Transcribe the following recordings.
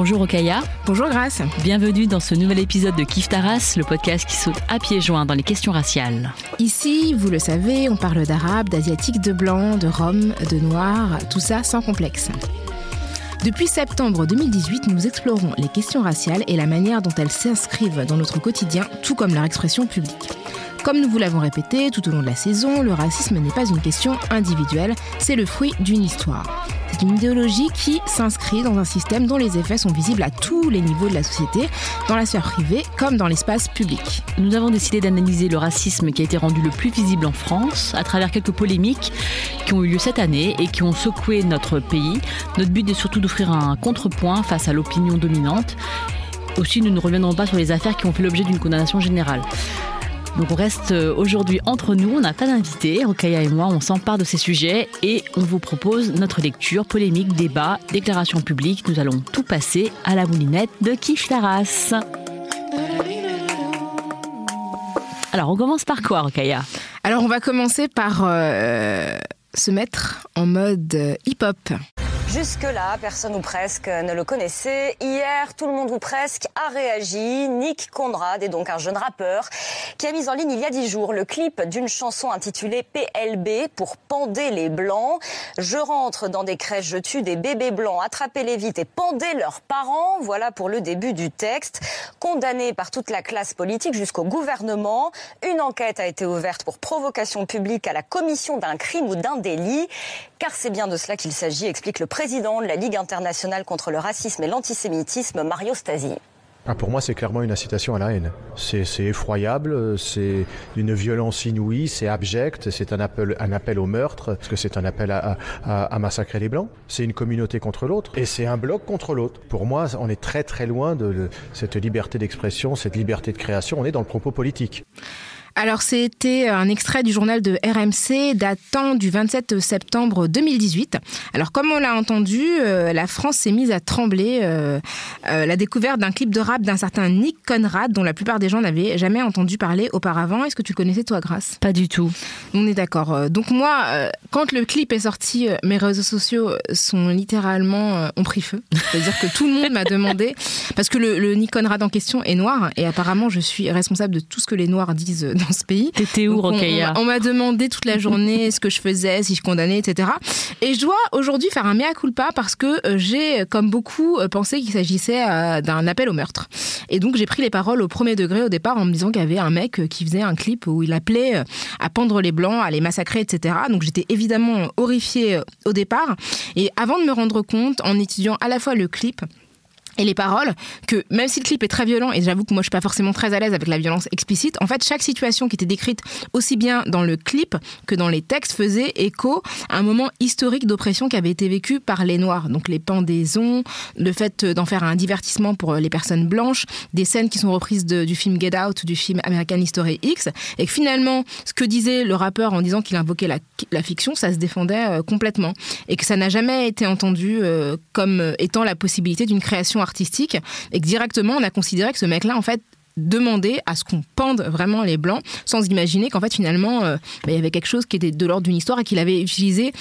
Bonjour Okaya. Bonjour Grace. Bienvenue dans ce nouvel épisode de Kif Taras, le podcast qui saute à pieds joints dans les questions raciales. Ici, vous le savez, on parle d'arabe, d'asiatique, de blanc, de rome, de noir, tout ça sans complexe. Depuis septembre 2018, nous explorons les questions raciales et la manière dont elles s'inscrivent dans notre quotidien, tout comme leur expression publique. Comme nous vous l'avons répété tout au long de la saison, le racisme n'est pas une question individuelle, c'est le fruit d'une histoire. C'est une idéologie qui s'inscrit dans un système dont les effets sont visibles à tous les niveaux de la société, dans la sphère privée comme dans l'espace public. Nous avons décidé d'analyser le racisme qui a été rendu le plus visible en France à travers quelques polémiques qui ont eu lieu cette année et qui ont secoué notre pays. Notre but est surtout d'offrir un contrepoint face à l'opinion dominante. Aussi, nous ne reviendrons pas sur les affaires qui ont fait l'objet d'une condamnation générale. Donc on reste euh, aujourd'hui entre nous, on n'a pas d'invité, Rokaya et moi, on s'empare de ces sujets et on vous propose notre lecture, polémique, débat, déclaration publique. Nous allons tout passer à la moulinette de Kif Taras. Alors on commence par quoi, Rokaya Alors on va commencer par euh, se mettre en mode euh, hip-hop. Jusque-là, personne ou presque ne le connaissait. Hier, tout le monde ou presque a réagi. Nick Conrad est donc un jeune rappeur qui a mis en ligne il y a dix jours le clip d'une chanson intitulée PLB pour pender les blancs. Je rentre dans des crèches, je tue des bébés blancs, attrapez-les vite et pendez leurs parents. Voilà pour le début du texte. Condamné par toute la classe politique jusqu'au gouvernement, une enquête a été ouverte pour provocation publique à la commission d'un crime ou d'un délit. Car c'est bien de cela qu'il s'agit, explique le président de la Ligue internationale contre le racisme et l'antisémitisme, Mario Stasi. Ah, pour moi, c'est clairement une incitation à la haine. C'est effroyable, c'est une violence inouïe, c'est abject, c'est un appel, au meurtre, parce que c'est un appel à, massacrer les Blancs. C'est une communauté contre l'autre, et c'est un bloc contre l'autre. Pour moi, on est très très loin de cette liberté d'expression, cette liberté de création. On est dans le propos politique. Alors c'était un extrait du journal de RMC datant du 27 septembre 2018. Alors comme on l'a entendu, euh, la France s'est mise à trembler euh, euh, la découverte d'un clip de rap d'un certain Nick Conrad dont la plupart des gens n'avaient jamais entendu parler auparavant. Est-ce que tu connaissais toi Grâce Pas du tout. On est d'accord. Donc moi, quand le clip est sorti, mes réseaux sociaux sont littéralement ont pris feu. C'est-à-dire que tout le monde m'a demandé parce que le, le Nick Conrad en question est noir et apparemment je suis responsable de tout ce que les noirs disent dans ce pays. T'étais où, On, on m'a demandé toute la journée ce que je faisais, si je condamnais, etc. Et je dois aujourd'hui faire un mea culpa parce que euh, j'ai, comme beaucoup, euh, pensé qu'il s'agissait euh, d'un appel au meurtre. Et donc j'ai pris les paroles au premier degré au départ en me disant qu'il y avait un mec qui faisait un clip où il appelait à pendre les blancs, à les massacrer, etc. Donc j'étais évidemment horrifiée au départ. Et avant de me rendre compte, en étudiant à la fois le clip, et les paroles que même si le clip est très violent et j'avoue que moi je suis pas forcément très à l'aise avec la violence explicite en fait chaque situation qui était décrite aussi bien dans le clip que dans les textes faisait écho à un moment historique d'oppression qui avait été vécu par les noirs. Donc les pendaisons le fait d'en faire un divertissement pour les personnes blanches des scènes qui sont reprises du film Get Out du film American History X et que finalement ce que disait le rappeur en disant qu'il invoquait la, la, fiction ça se défendait euh, complètement. Et que ça n'a jamais été entendu euh, comme étant la possibilité d'une création artistique et que directement on a considéré que ce mec-là en fait demander à ce qu'on pende vraiment les blancs sans imaginer qu'en fait finalement euh, bah, il y avait quelque chose qui était de l'ordre d'une histoire et qu'il avait utilisé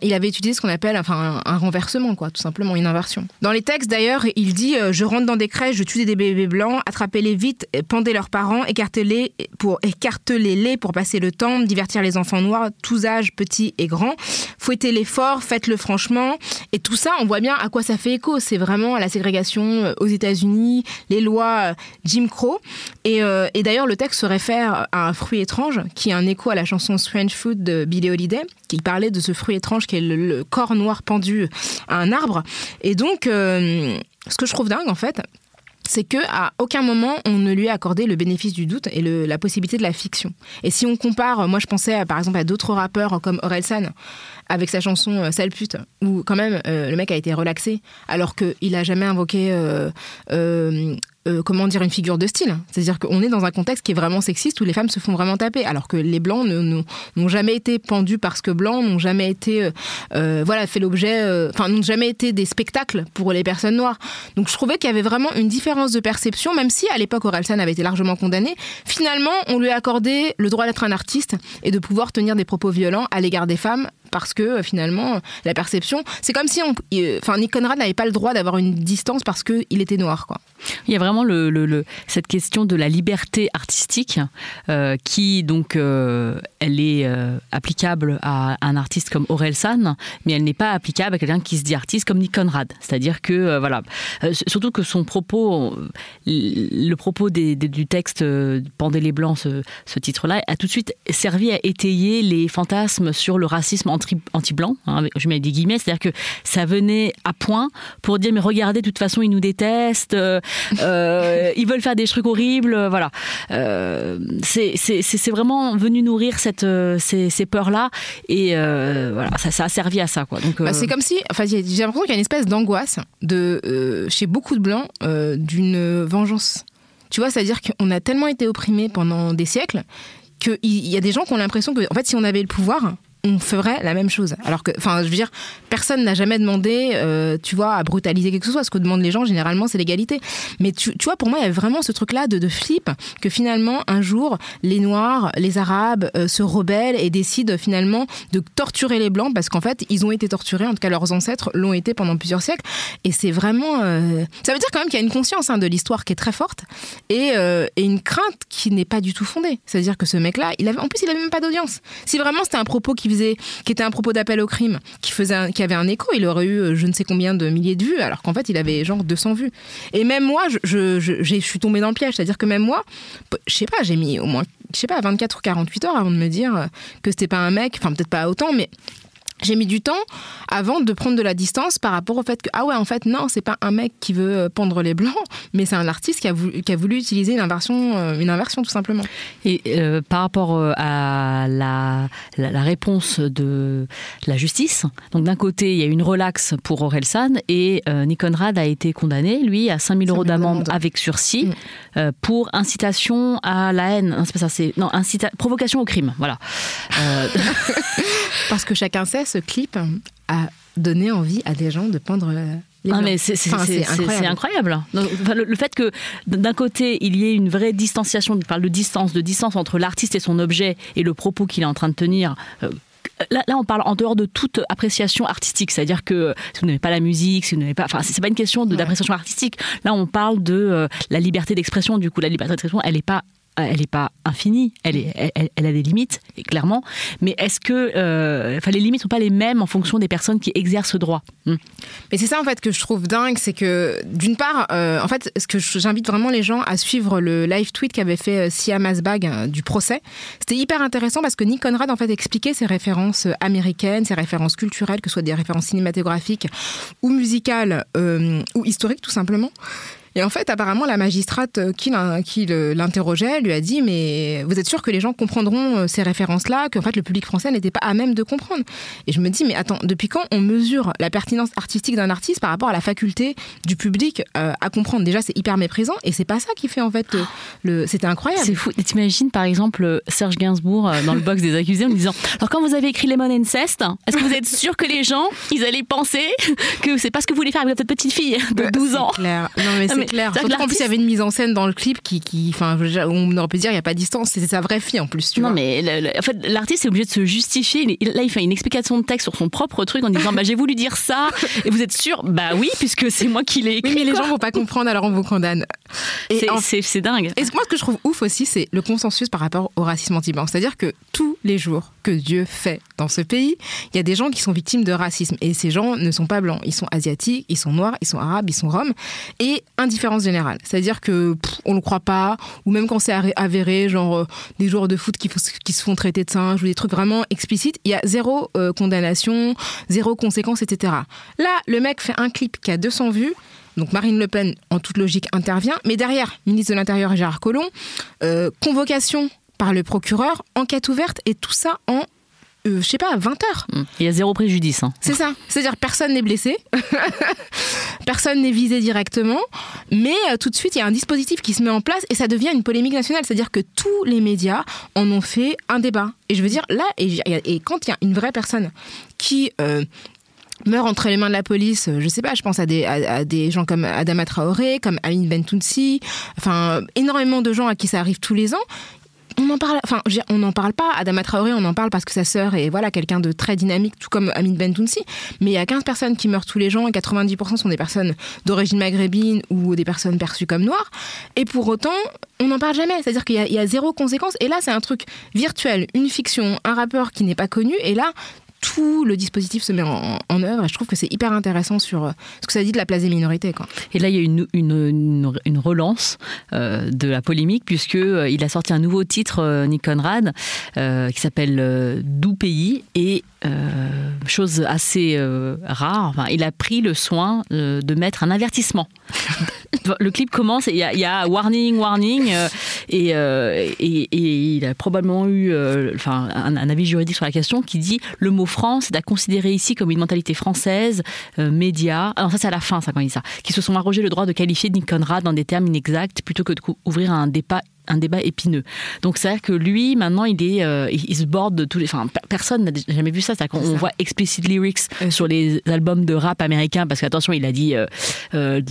il avait utilisé ce qu'on appelle enfin un, renversement quoi tout simplement une inversion. Dans les textes d'ailleurs il dit euh, je rentre dans des crèches je tue des bébés blancs attrapez-les vite pendez leurs parents écartez-les pour écartez-les pour passer le temps divertir les enfants noirs tous âges petits et grands fouettez-les fort faites-le franchement. Et tout ça on voit bien à quoi ça fait écho. C'est vraiment la ségrégation aux États-Unis les lois Jim Crow. Et, euh, et d'ailleurs, le texte se réfère à un fruit étrange, qui est un écho à la chanson Strange Food de Billie Holiday, qui parlait de ce fruit étrange qui est le, corps noir pendu à un arbre. Et donc, euh, ce que je trouve dingue, en fait, c'est que à aucun moment on ne lui a accordé le bénéfice du doute et la possibilité de la fiction. Et si on compare, moi je pensais par exemple à d'autres rappeurs comme Orelsan avec sa chanson euh, Sale pute, où quand même euh, le mec a été relaxé alors qu'il a jamais invoqué euh, euh, comment dire, une figure de style. C'est-à-dire qu'on est dans un contexte qui est vraiment sexiste où les femmes se font vraiment taper, alors que les blancs n'ont jamais été pendus parce que blancs, n'ont jamais été, euh, euh, voilà, fait l'objet, enfin, n'ont jamais été des spectacles pour les personnes noires. Donc je trouvais qu'il y avait vraiment une différence de perception, même si à l'époque Orelsan avait été largement condamné. Finalement, on lui a accordé le droit d'être un artiste et de pouvoir tenir des propos violents à l'égard des femmes parce que finalement la perception c'est comme si on enfin Nick Conrad n'avait pas le droit d'avoir une distance parce que il était noir quoi il y a vraiment le, cette question de la liberté artistique euh, qui, donc, euh, elle est euh, applicable à un artiste comme Aurel San, mais elle n'est pas applicable à quelqu'un qui se dit artiste comme Nick Conrad. C'est-à-dire que, voilà, surtout que son propos, le propos du texte Pendez les Blancs, ce, titre-là, a tout de suite servi à étayer les fantasmes sur le racisme anti-blanc, hein, je mets des guillemets, c'est-à-dire que ça venait à point pour dire, mais regardez, de toute façon, ils nous détestent, euh, ils veulent faire des trucs horribles, euh, voilà. Euh, c'est vraiment venu nourrir cette, ces, peurs-là et voilà, ça, a servi à ça. Quoi. Donc, bah, c'est comme si, enfin, j'ai l'impression qu'il y a une espèce d'angoisse de, chez beaucoup de blancs d'une vengeance. Tu vois, c'est-à-dire qu'on a tellement été opprimés pendant des siècles qu'il y a des gens qui ont l'impression que, en fait, si on avait le pouvoir, on ferait la même chose. Alors que, enfin, je veux dire, personne n'a jamais demandé, euh, tu vois, à brutaliser quelque chose. Ce que demandent les gens, généralement, c'est l'égalité. Mais tu, vois, pour moi, il y a vraiment ce truc-là de, de, flip que finalement, un jour, les Noirs, les Arabes euh, se rebellent et décident finalement de torturer les Blancs parce qu'en fait, ils ont été torturés. En tout cas, leurs ancêtres l'ont été pendant plusieurs siècles. Et c'est vraiment, euh, ça veut dire quand même qu'il y a une conscience hein, de l'histoire qui est très forte et, et une crainte qui n'est pas du tout fondée. C'est-à-dire que ce mec-là, il avait, en plus, il avait même pas d'audience. Si vraiment c'était un propos qui qui était un propos d'appel au crime, qui, faisait qui avait un écho, il aurait eu euh, je ne sais combien de milliers de vues, alors qu'en fait, il avait genre 200 vues. Et même moi, je, je, suis tombée dans le piège. C'est-à-dire que même moi, je sais pas, j'ai mis au moins, je sais pas, 24 ou 48 heures avant de me dire que c'était pas un mec, enfin peut-être pas autant, mais j'ai mis du temps avant de prendre de la distance par rapport au fait que ah ouais en fait non c'est pas un mec qui veut euh, pendre les blancs mais c'est un artiste qui a voulu, qui a voulu utiliser une inversion euh, une inversion tout simplement. Et euh, par rapport à la, la, réponse de la justice donc d'un côté il y a une relaxe pour Orelsan et Nick Conrad a été condamné lui à 5000 euros d'amende avec sursis mm. pour incitation à la haine. Non c'est pas ça c'est non provocation au crime voilà. Parce que chacun sait ce clip a donné envie à des gens de pendre ah mais c'est incroyable. le, fait que d'un côté il y ait une vraie distanciation, je parle de distance, de distance entre l'artiste et son objet et le propos qu'il est en train de tenir. Euh, là, là, on parle en dehors de toute appréciation artistique, c'est-à-dire que si vous n'aimez pas la musique, si vous n'aimez pas, enfin, c'est pas une question d'appréciation artistique. Là, on parle de euh, la liberté d'expression. Du coup, la liberté d'expression, elle n'est pas elle n'est pas infinie, elle, est, elle, a des limites, clairement. Mais est-ce que euh, les limites ne sont pas les mêmes en fonction des personnes qui exercent ce droit? Hmm. Mais c'est ça en fait que je trouve dingue, c'est que d'une part, euh, en fait, ce que j'invite vraiment les gens à suivre le live tweet qu'avait fait Siam Asbag du procès. C'était hyper intéressant parce que Nick Conrad en fait expliquait ses références américaines, ses références culturelles, que ce soit des références cinématographiques ou musicales ou historiques tout simplement. Et en fait, apparemment, la magistrate euh, qui l'interrogeait lui a dit Mais vous êtes sûr que les gens comprendront euh, ces références-là, qu'en fait, le public français n'était pas à même de comprendre? Et je me dis Mais attends, depuis quand on mesure la pertinence artistique d'un artiste par rapport à la faculté du public euh, à comprendre? Déjà, c'est hyper méprisant et c'est pas ça qui fait en fait le. C'était incroyable. C'est fou. T'imagines par exemple Serge Gainsbourg dans le box des accusés en disant Alors, quand vous avez écrit Lemon Incest, est-ce que vous êtes sûr que les gens, ils allaient penser que c'est pas ce que vous voulez faire avec cette petite fille de 12 ans? clair. Non, mais c'est clair. Surtout qu'en plus, il y avait une mise en scène dans le clip qui, qui enfin, on aurait pu dire, il n'y a pas de distance. C'est sa vraie fille en plus. Tu non, vois. mais en fait, l'artiste est obligé de se justifier. Là, il fait une explication de texte sur son propre truc en disant, bah, j'ai voulu dire ça. Et vous êtes sûr? Bah oui, puisque c'est moi qui l'ai écrit. Oui, mais les gens vont pas comprendre, alors on vous condamne. C'est dingue. Et moi, ce que je trouve ouf aussi, c'est le consensus par rapport au racisme anti-blanc. C'est-à-dire que tous les jours que Dieu fait dans ce pays, il y a des gens qui sont victimes de racisme. Et ces gens ne sont pas blancs. Ils sont asiatiques, ils sont noirs, ils sont arabes, ils sont roms. Et indifférence générale. C'est-à-dire que on ne le croit pas, ou même quand c'est avéré, genre euh, des joueurs de foot qui, qui, se font traiter de singes ou des trucs vraiment explicites, il y a zéro euh, condamnation, zéro conséquence, etc. Là, le mec fait un clip qui a 200 vues donc Marine Le Pen, en toute logique, intervient. Mais derrière, ministre de l'Intérieur Gérard Collomb, euh, convocation par le procureur, enquête ouverte, et tout ça en euh, je sais pas, 20 heures. Mmh. Il y a zéro préjudice. Hein. C'est ça. C'est-à-dire personne n'est blessé, personne n'est visé directement, mais euh, tout de suite il y a un dispositif qui se met en place et ça devient une polémique nationale. C'est-à-dire que tous les médias en ont fait un débat. Et je veux dire là, et, et quand il y a une vraie personne qui euh, meurt entre les mains de la police, je sais pas, je pense à des, à, des gens comme Adama Traoré, comme Aline Bentounsi, enfin énormément de gens à qui ça arrive tous les ans, on en parle, enfin, on n'en parle pas. Adama Traoré, on en parle parce que sa sœur est voilà quelqu'un de très dynamique, tout comme Amin Bentounsi. Mais il y a 15 personnes qui meurent tous les jours et 90% sont des personnes d'origine maghrébine ou des personnes perçues comme noires. Et pour autant, on n'en parle jamais. C'est-à-dire qu'il y, y, a zéro conséquence. Et là, c'est un truc virtuel, une fiction, un rappeur qui n'est pas connu. Et là, tout le dispositif se met en, œuvre et je trouve que c'est hyper intéressant sur euh, ce que ça dit de la place des minorités. Et là, il y a une, une, relance euh, de la polémique puisque euh, a sorti un nouveau titre, Nick Conrad, qui s'appelle Doux pays et chose assez rare, il a pris le soin de mettre un avertissement. le clip commence et il y, a warning, warning, et, il a probablement eu un, un, avis juridique sur la question qui dit le mot France est à considérer ici comme une mentalité française, euh, média. Alors ça c'est à la fin ça quand il dit ça, qui se sont arrogés le droit de qualifier Nick Conrad dans des termes inexacts plutôt que d'ouvrir un débat un débat épineux. Donc c'est dire que lui, maintenant, il est, euh, il se borde de tous les. Enfin, personne n'a jamais vu ça. C'est-à-dire qu'on voit explicit lyrics sur les albums de rap américains parce qu'attention, il a dit euh,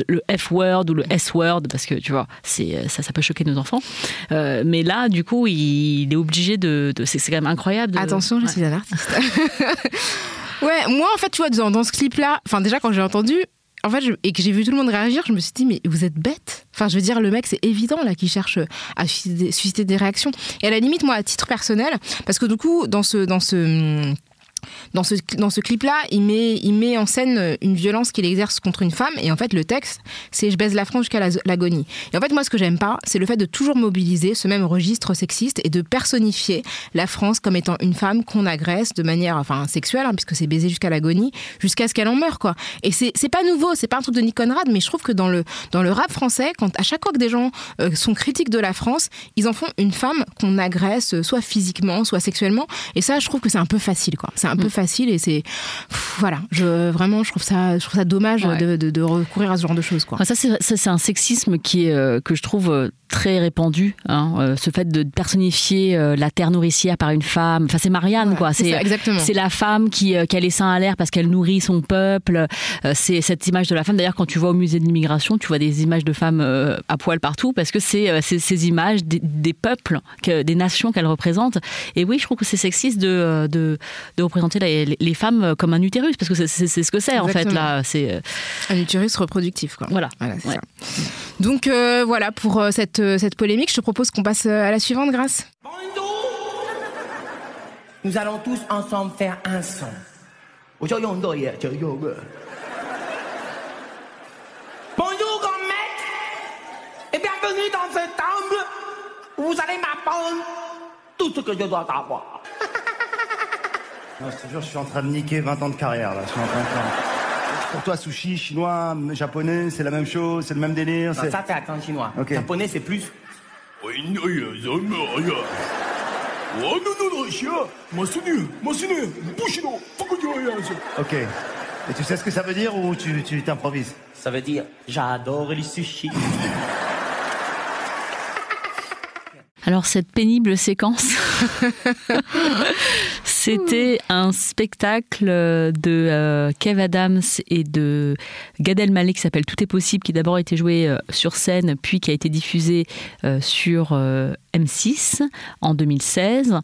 le F word ou le S word parce que tu vois, c'est ça, ça peut choquer nos enfants. mais là, du coup, il, est obligé de. c'est quand même incroyable. Attention, je suis un artiste. ouais, moi en fait, tu vois, dans, dans ce clip-là, enfin déjà quand j'ai entendu, en fait, et que j'ai vu tout le monde réagir, je me suis dit, mais vous êtes bête. Enfin, je veux dire, le mec, c'est évident là qu'il cherche à susciter des, réactions. Et à la limite, moi, à titre personnel, parce que du coup, dans ce, dans ce dans ce, dans ce clip-là, il met, il met en scène une violence qu'il exerce contre une femme. Et en fait, le texte, c'est Je baise la France jusqu'à l'agonie. Et en fait, moi, ce que j'aime pas, c'est le fait de toujours mobiliser ce même registre sexiste et de personnifier la France comme étant une femme qu'on agresse de manière enfin, sexuelle, hein, puisque c'est baiser jusqu'à l'agonie, jusqu'à ce qu'elle en meure. Quoi. Et c'est pas nouveau, c'est pas un truc de Nick Conrad, mais je trouve que dans le, dans le rap français, quand à chaque fois que des gens euh, sont critiques de la France, ils en font une femme qu'on agresse, euh, soit physiquement, soit sexuellement. Et ça, je trouve que c'est un peu facile. quoi. Un peu mm. facile et c'est voilà je vraiment je trouve ça je trouve ça dommage de, de, recourir à ce genre de choses quoi. Ça c'est un sexisme qui est euh, que je trouve euh, très répandu hein, euh, ce fait de personnifier la terre nourricière par une femme. Enfin c'est Marianne quoi. c'est c'est la femme qui, qui a les seins à l'air parce qu'elle nourrit son peuple. C'est cette image de la femme. D'ailleurs quand tu vas au musée de l'immigration tu vois des images de femmes à poil partout parce que c'est ces images des, des peuples que, des nations qu'elles représentent. Et oui je trouve que c'est sexiste de, de, de représenter les, femmes comme un utérus, parce que c'est ce que c'est en fait là. C'est euh, un utérus reproductif, quoi. Voilà. Donc euh, voilà pour euh, cette, cette polémique. Je te propose qu'on passe à la suivante, grâce. Nous allons tous ensemble faire un son. Bonjour, grand maître, et bienvenue dans ce temple où vous allez m'apprendre tout ce que je dois savoir. Non, je te jure, je suis en train de niquer 20 ans de carrière, là. Je suis en train de Pour toi, sushi, chinois, japonais, c'est la même chose, c'est le même délire. Non, ça, c'est accent chinois. Japonais, c'est plus. Ok. Et tu sais ce que ça veut dire ou tu t'improvises? Ça veut dire j'adore les sushis. Alors cette pénible séquence, c'était un spectacle de euh, Kev Adams et de Gad Elmaleh qui s'appelle Tout est possible, qui d'abord a été joué euh, sur scène, puis qui a été diffusé euh, sur M6 en 2016,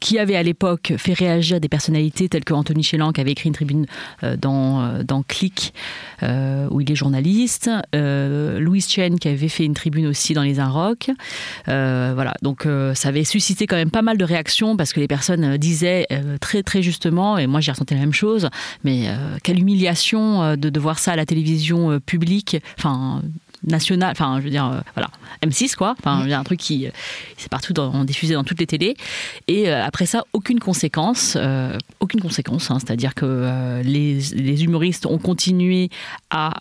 qui avait à l'époque fait réagir des personnalités telles que Anthony Chélan, qui avait écrit une tribune dans, dans Click, où il est journaliste, Louise Chen, qui avait fait une tribune aussi dans Les Inrocks. voilà, donc ça avait suscité quand même pas mal de réactions que les personnes euh, disaient euh, très très justement, et moi j'ai ressenti la même chose, mais euh, quelle humiliation de, de, voir ça à la télévision publique. National, enfin je veux dire, euh, voilà, M6 quoi, enfin il y a un truc qui, c'est partout dans, diffusé dans toutes les télés. Et après ça, aucune conséquence, aucune conséquence, hein. c'est-à-dire que les, les, humoristes ont continué à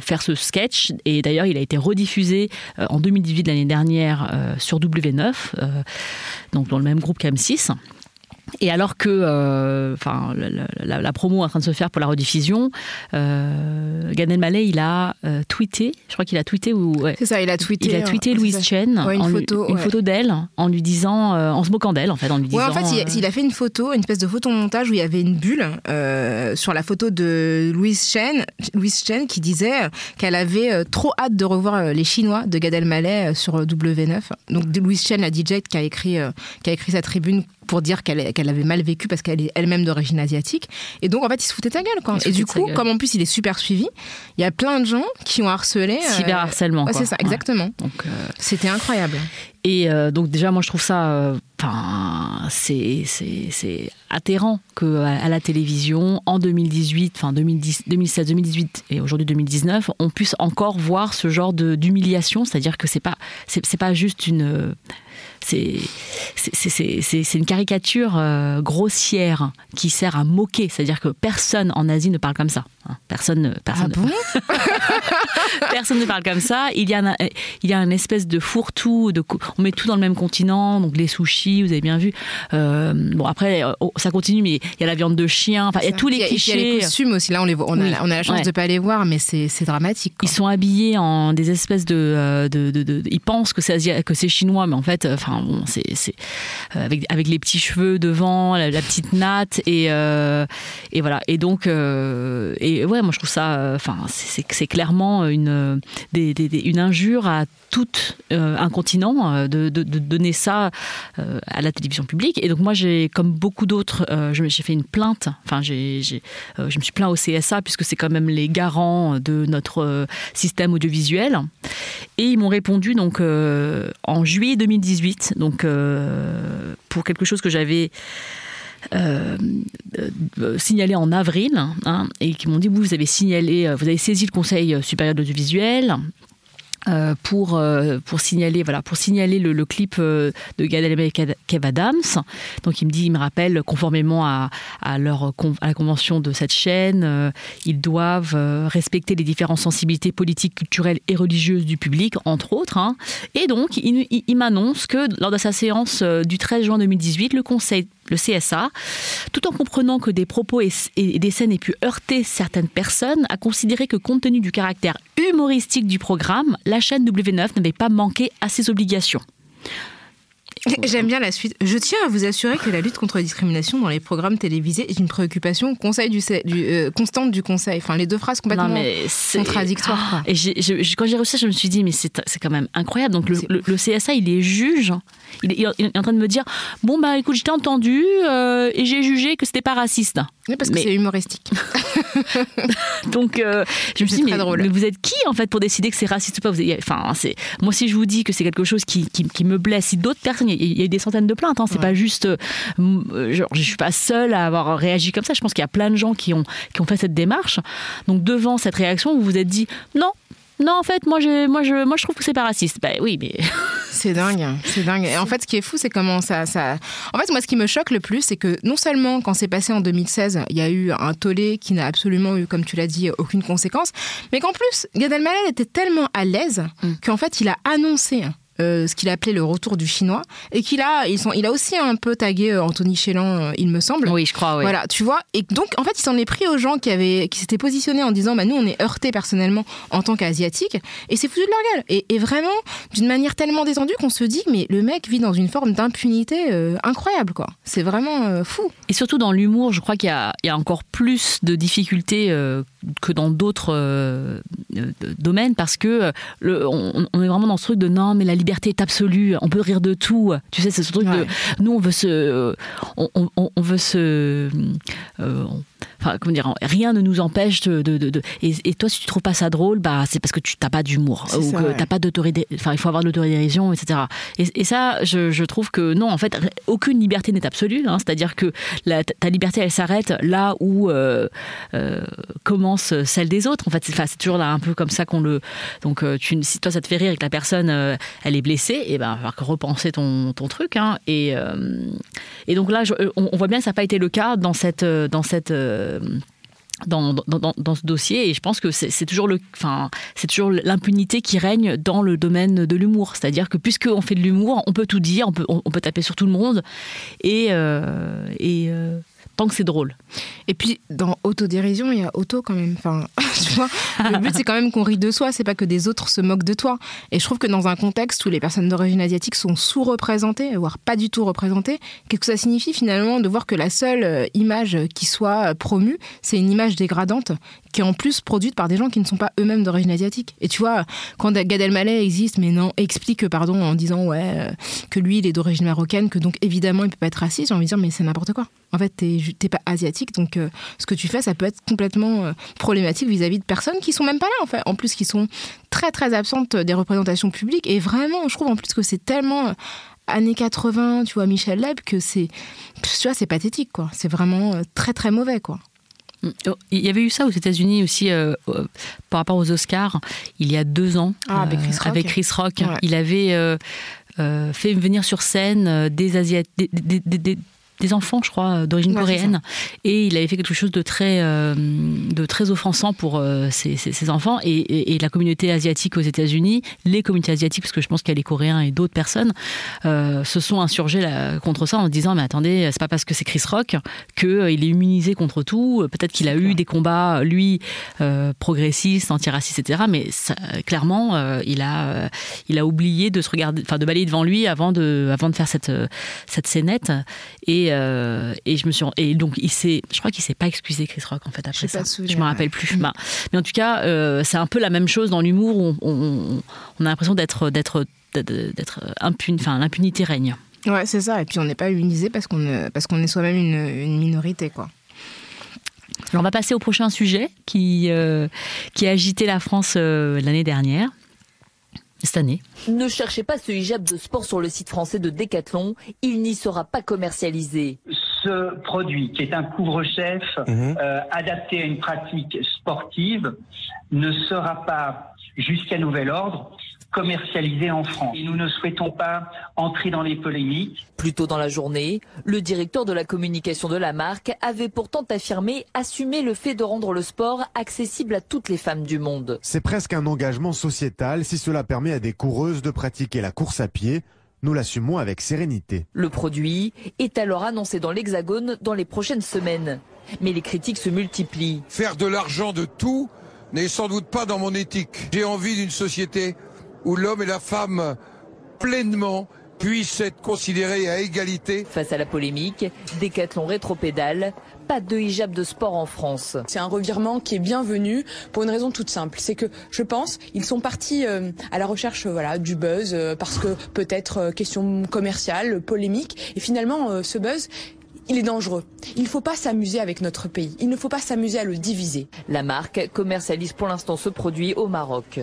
faire ce sketch et d'ailleurs il a été rediffusé en 2018 l'année dernière sur W9, donc dans le même groupe qu'M6. Et alors que euh, la, promo est en train de se faire pour la rediffusion, euh, Gad Elmaleh, il a euh, tweeté, je crois qu'il a tweeté ou c'est ça, il a tweeté, il a tweeté Louise Chen, une, photo, une photo d'elle, en lui disant, en se moquant d'elle en fait, en lui disant. en fait, il, a fait une photo, une espèce de photomontage où il y avait une bulle sur la photo de Louise Chen, Louise Chen qui disait qu'elle avait trop hâte de revoir les Chinois de Gad Elmaleh sur W9. Donc Louise Chen, la DJ qui a écrit, qui a écrit sa tribune pour dire qu'elle avait mal vécu parce qu'elle est elle-même d'origine asiatique. Et donc, en fait, il se foutait de gueule. Quoi. Et du coup, comme en plus, il est super suivi, il y a plein de gens qui ont harcelé. Euh, Cyberharcèlement. c'est ça, exactement. Donc, euh, C'était incroyable. Et euh, donc, déjà, moi, je trouve ça. Enfin, c'est atterrant qu'à à la télévision, en 2018, enfin 2010, 2016, 2018 et aujourd'hui 2019, on puisse encore voir ce genre d'humiliation. C'est-à-dire que c'est pas, c'est pas juste une c'est une caricature euh, grossière qui sert à moquer. C'est-à-dire que personne en Asie ne parle comme ça. Hein. Personne, personne, ah personne ne parle comme ça. Il y a un, il y a un espèce de fourre-tout. De, on met tout dans le même continent. Donc les sushis, vous avez bien vu. Euh, bon après, euh, oh, ça continue, mais il y a la viande de chien. Enfin, il y a tous les clichés. Il y a les costumes aussi. Là, on, les voit, on, a, on a la chance de pas les voir, mais c'est dramatique. Ils sont habillés en des espèces de, de, de, ils pensent que c'est que c'est chinois, mais en fait, enfin bon, c'est euh, avec, avec les petits cheveux devant, la, petite natte et, euh, et voilà. Et donc, euh, et ouais, moi je trouve ça, enfin, c'est clairement une, des, une injure à tout un continent de, de, donner ça à la télévision publique. Et donc moi j'ai, comme beaucoup d'autres, j'ai fait une plainte. Enfin, j'ai, je me suis plaint au CSA puisque c'est quand même les garants de notre système audiovisuel. Et ils m'ont répondu donc en juillet 2018. Donc euh, pour quelque chose que j'avais euh, euh, signalé en avril hein, et qui m'ont dit vous, avez signalé, vous avez saisi le Conseil supérieur de l'audiovisuel euh, pour, euh, pour signaler voilà pour signaler le, clip euh, de Gad et Kev Adams donc il me dit il me rappelle conformément à, à leur à la convention de cette chaîne ils doivent respecter les différentes sensibilités politiques culturelles et religieuses du public entre autres hein. et donc il m'annonce que lors de sa séance du 13 juin 2018 le conseil le CSA, tout en comprenant que des propos et, des scènes aient pu heurter certaines personnes, a considéré que compte tenu du caractère humoristique du programme, la chaîne W9 n'avait pas manqué à ses obligations. J'aime bien la suite. Je tiens à vous assurer que la lutte contre la discrimination dans les programmes télévisés est une préoccupation conseil du, euh, constante du Conseil. Enfin, les deux phrases complètement contradictoires. Et quand j'ai reçu ça, je me suis dit, mais c'est quand même incroyable. Donc, le, CSA, il est juge. Il est, en train de me dire, bon, bah écoute, j'étais entendu euh, et j'ai jugé que c'était pas raciste. Oui, parce que c'est humoristique. Donc, euh, je me suis dit, mais, mais, vous êtes qui, en fait, pour décider que c'est raciste ou pas? Vous enfin, Moi, si je vous dis que c'est quelque chose qui, qui, me blesse, si d'autres personnes, il y, a eu des centaines de plaintes, hein, c'est pas juste. Euh, genre, je suis pas seule à avoir réagi comme ça. Je pense qu'il y a plein de gens qui ont, qui ont fait cette démarche. Donc, devant cette réaction, vous vous êtes dit, non, non, en fait, moi, je, moi, je, moi, je trouve que c'est pas raciste. Ben oui, mais. C'est dingue, c'est dingue. Et en fait, ce qui est fou, c'est comment ça, ça. En fait, moi, ce qui me choque le plus, c'est que non seulement quand c'est passé en 2016, il y a eu un tollé qui n'a absolument eu, comme tu l'as dit, aucune conséquence, mais qu'en plus, Gad Elmaleh était tellement à l'aise mm. qu'en fait, il a annoncé euh, ce qu'il appelait le retour du chinois, et qu'il a, ils sont, il a aussi un peu tagué euh, Anthony Chélan, euh, il me semble. Oui, je crois. Oui. Voilà, tu vois. Et donc, en fait, il s'en est pris aux gens qui avaient, qui s'étaient positionnés en disant, bah nous, on est heurtés personnellement en tant qu'asiatique, et c'est foutu de leur gueule. Et, et vraiment, d'une manière tellement détendue qu'on se dit, mais le mec vit dans une forme d'impunité incroyable, quoi. C'est vraiment fou. Et surtout dans l'humour, je crois qu'il y, y a, encore plus de difficultés que dans d'autres domaines, parce que le, on, on, est vraiment dans ce truc de non, mais la liberté liberté est absolue, on peut rire de tout. Tu sais, c'est ce truc de. Nous, on veut se. On, veut se. Euh, enfin comment dire, rien ne nous empêche de, de, de, et, toi si tu trouves pas ça drôle, bah c'est parce que tu t'as pas d'humour ou que t'as pas d'autorité, enfin il faut avoir de l'autodérision, etc. Et, ça, je, je, trouve que non, en fait, aucune liberté n'est absolue. Hein, C'est-à-dire que la, ta liberté, elle s'arrête là où euh, euh, commence celle des autres. En fait, c'est toujours là un peu comme ça qu'on le. Donc, euh, tu, si toi ça te fait rire et que la personne elle est blessée, et eh ben il va falloir repenser ton, ton truc. Hein, et, et donc là, on, on, voit bien que ça n'a pas été le cas dans cette dans cette dans, dans, ce dossier. Et je pense que c'est toujours le enfin c'est toujours l'impunité qui règne dans le domaine de l'humour. C'est-à-dire que puisqu'on fait de l'humour on peut tout dire on peut on peut taper sur tout le monde. Et euh, et euh, que c'est drôle. Et puis, dans autodérision, il y a auto quand même. Enfin, tu vois, le but, c'est quand même qu'on rit de soi, c'est pas que des autres se moquent de toi. Et je trouve que dans un contexte où les personnes d'origine asiatique sont sous-représentées, voire pas du tout représentées, qu'est-ce que ça signifie finalement de voir que la seule euh, image qui soit promue, c'est une image dégradante qui est en plus produite par des gens qui ne sont pas eux-mêmes d'origine asiatique? Et tu vois, quand Gad Elmaleh existe, mais non, explique, pardon, en disant ouais, euh, que lui, il est d'origine marocaine, que donc évidemment, il peut pas être raciste, j'ai envie de dire, mais c'est n'importe quoi. En fait, t'es pas asiatique, donc euh, ce que tu fais, ça peut être complètement euh, problématique vis-à-vis de personnes qui sont même pas là, en fait. En plus, qui sont très, très absentes des représentations publiques. Et vraiment, je trouve en plus que c'est tellement années 80, tu vois, Michel Leb, que c'est, tu vois, c'est pathétique, quoi. C'est vraiment très, très mauvais, quoi. Oh, il y avait eu ça aux États-Unis aussi euh, euh, par rapport aux Oscars il y a deux ans ah, avec Chris Rock. Il avait euh, fait venir sur scène des Asiatiques, des enfants, je crois, d'origine coréenne. Et il avait fait quelque chose de très, euh, de très offensant pour euh, ces, enfants. Et, la communauté asiatique aux États-Unis, les communautés asiatiques, parce que je pense qu'il y a les Coréens et d'autres personnes, euh, se sont insurgés contre ça en disant Mais attendez, c'est pas parce que c'est Chris Rock qu'il est immunisé contre tout. Peut-être qu'il a eu des combats, lui, progressistes, antiracistes, etc. Mais clairement, il, a, il a oublié de se regarder, enfin de balayer devant lui avant de, avant de faire cette, cette scénette. Et euh, et, je me suis et donc il s'est je crois qu'il s'est pas excusé Chris Rock en fait après ça. je me rappelle plus bah, mais en tout cas euh, c'est un peu la même chose dans l'humour où on, a l'impression d'être d'être d'être impune enfin l'impunité règne. Ouais c'est ça. Et puis on n'est pas immunisé parce qu'on parce qu'on est soi-même une, minorité quoi. Alors on va passer au prochain sujet qui, euh, qui a agité la France l'année dernière cette année. Ne cherchez pas ce hijab de sport sur le site français de Decathlon, il n'y sera pas commercialisé. Ce produit, qui est un couvre-chef mhm. euh, adapté à une pratique sportive, ne sera pas, jusqu'à nouvel ordre, commercialisé en France. Et nous ne souhaitons pas entrer dans les polémiques. Plus tôt dans la journée, le directeur de la communication de la marque avait pourtant affirmé assumer le fait de rendre le sport accessible à toutes les femmes du monde. C'est presque un engagement sociétal si cela permet à des coureuses de pratiquer la course à pied. Nous l'assumons avec sérénité. Le produit est alors annoncé dans l'Hexagone dans les prochaines semaines. Mais les critiques se multiplient. Faire de l'argent de tout n'est sans doute pas dans mon éthique. J'ai envie d'une société où l'homme et la femme pleinement puissent être considérés à égalité. Face à la polémique, Décathlon rétropédale, pas de hijab de sport en France. C'est un revirement qui est bienvenu pour une raison toute simple, c'est que je pense ils sont partis euh, à la recherche voilà du buzz euh, parce que peut-être euh, question commerciale, polémique et finalement ce buzz il est dangereux. Il ne faut pas s'amuser avec notre pays. Il ne faut pas s'amuser à le diviser. La marque commercialise pour l'instant ce produit au Maroc.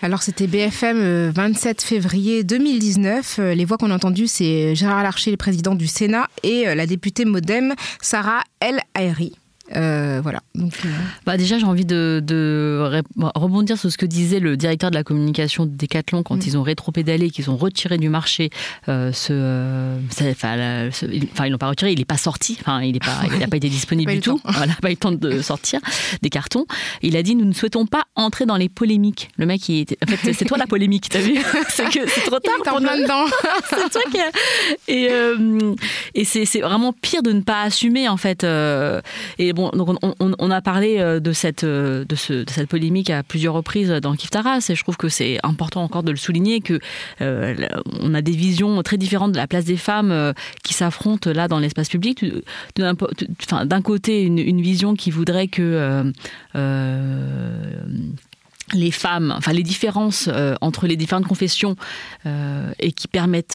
Alors c'était BFM 27 euh, février 2019. Euh, les voix qu'on a entendues, c'est Gérard Larcher, le président du Sénat, et euh, la députée Modem, Sarah El Haïri. Euh, voilà. Donc, euh, bah déjà, j'ai envie de, de, rebondir sur ce que disait le directeur de la communication de Decathlon quand mm. ils ont rétropédalé, qu'ils ont retiré du marché euh, ce, enfin, enfin, ils l'ont pas retiré, il n'est pas sorti, enfin, il n'a pas, il pas été disponible du tout, il n'a pas eu le temps de sortir des cartons. Il a dit nous ne souhaitons pas entrer dans les polémiques. Le mec, il était, en fait, c'est toi la polémique, t'as vu? C'est que c'est trop tard pour nous. dedans. c'est toi qui et et c'est vraiment pire de ne pas assumer en fait. et on, a parlé euh, de cette, euh, de, cette polémique à plusieurs reprises dans Kif Taras, et je trouve que c'est important encore de le souligner que euh, on a des visions très différentes de la place des femmes qui s'affrontent là dans l'espace public. D'un côté, une, vision qui voudrait que les femmes, enfin les différences entre les différentes confessions et qui permettent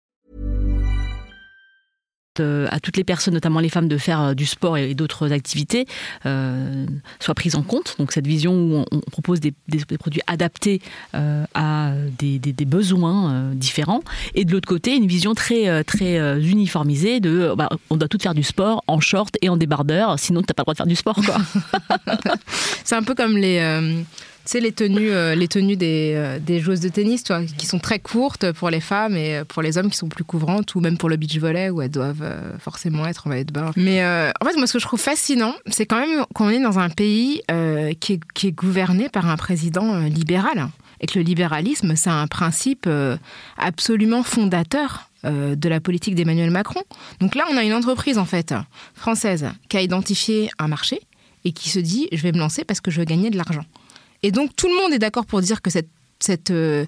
Euh, à toutes les personnes, notamment les femmes, de faire euh, du sport et, d'autres activités, euh, soit prise en compte. Donc cette vision où on, propose des, produits adaptés à des, besoins différents. Et de l'autre côté, une vision très, très uniformisée de bah, on doit toutes faire du sport en short et en débardeur, sinon t'as pas le droit de faire du sport. C'est un peu comme les, sais, les tenues, euh, les tenues des, euh, des joueuses de tennis, qui sont très courtes pour les femmes et pour les hommes qui sont plus couvrantes, ou même pour le beach volley où elles doivent euh, forcément être en maillot de bain. Mais euh, en fait, moi, ce que je trouve fascinant, c'est quand même qu'on est dans un pays euh, qui, est, gouverné par un président euh, libéral. Et que le libéralisme, c'est un principe euh, absolument fondateur euh, de la politique d'Emmanuel Macron. Donc là, on a une entreprise, en fait, française, qui a identifié un marché et qui se dit je vais me lancer parce que je veux gagner de l'argent. Et donc tout le monde est d'accord pour dire que euh,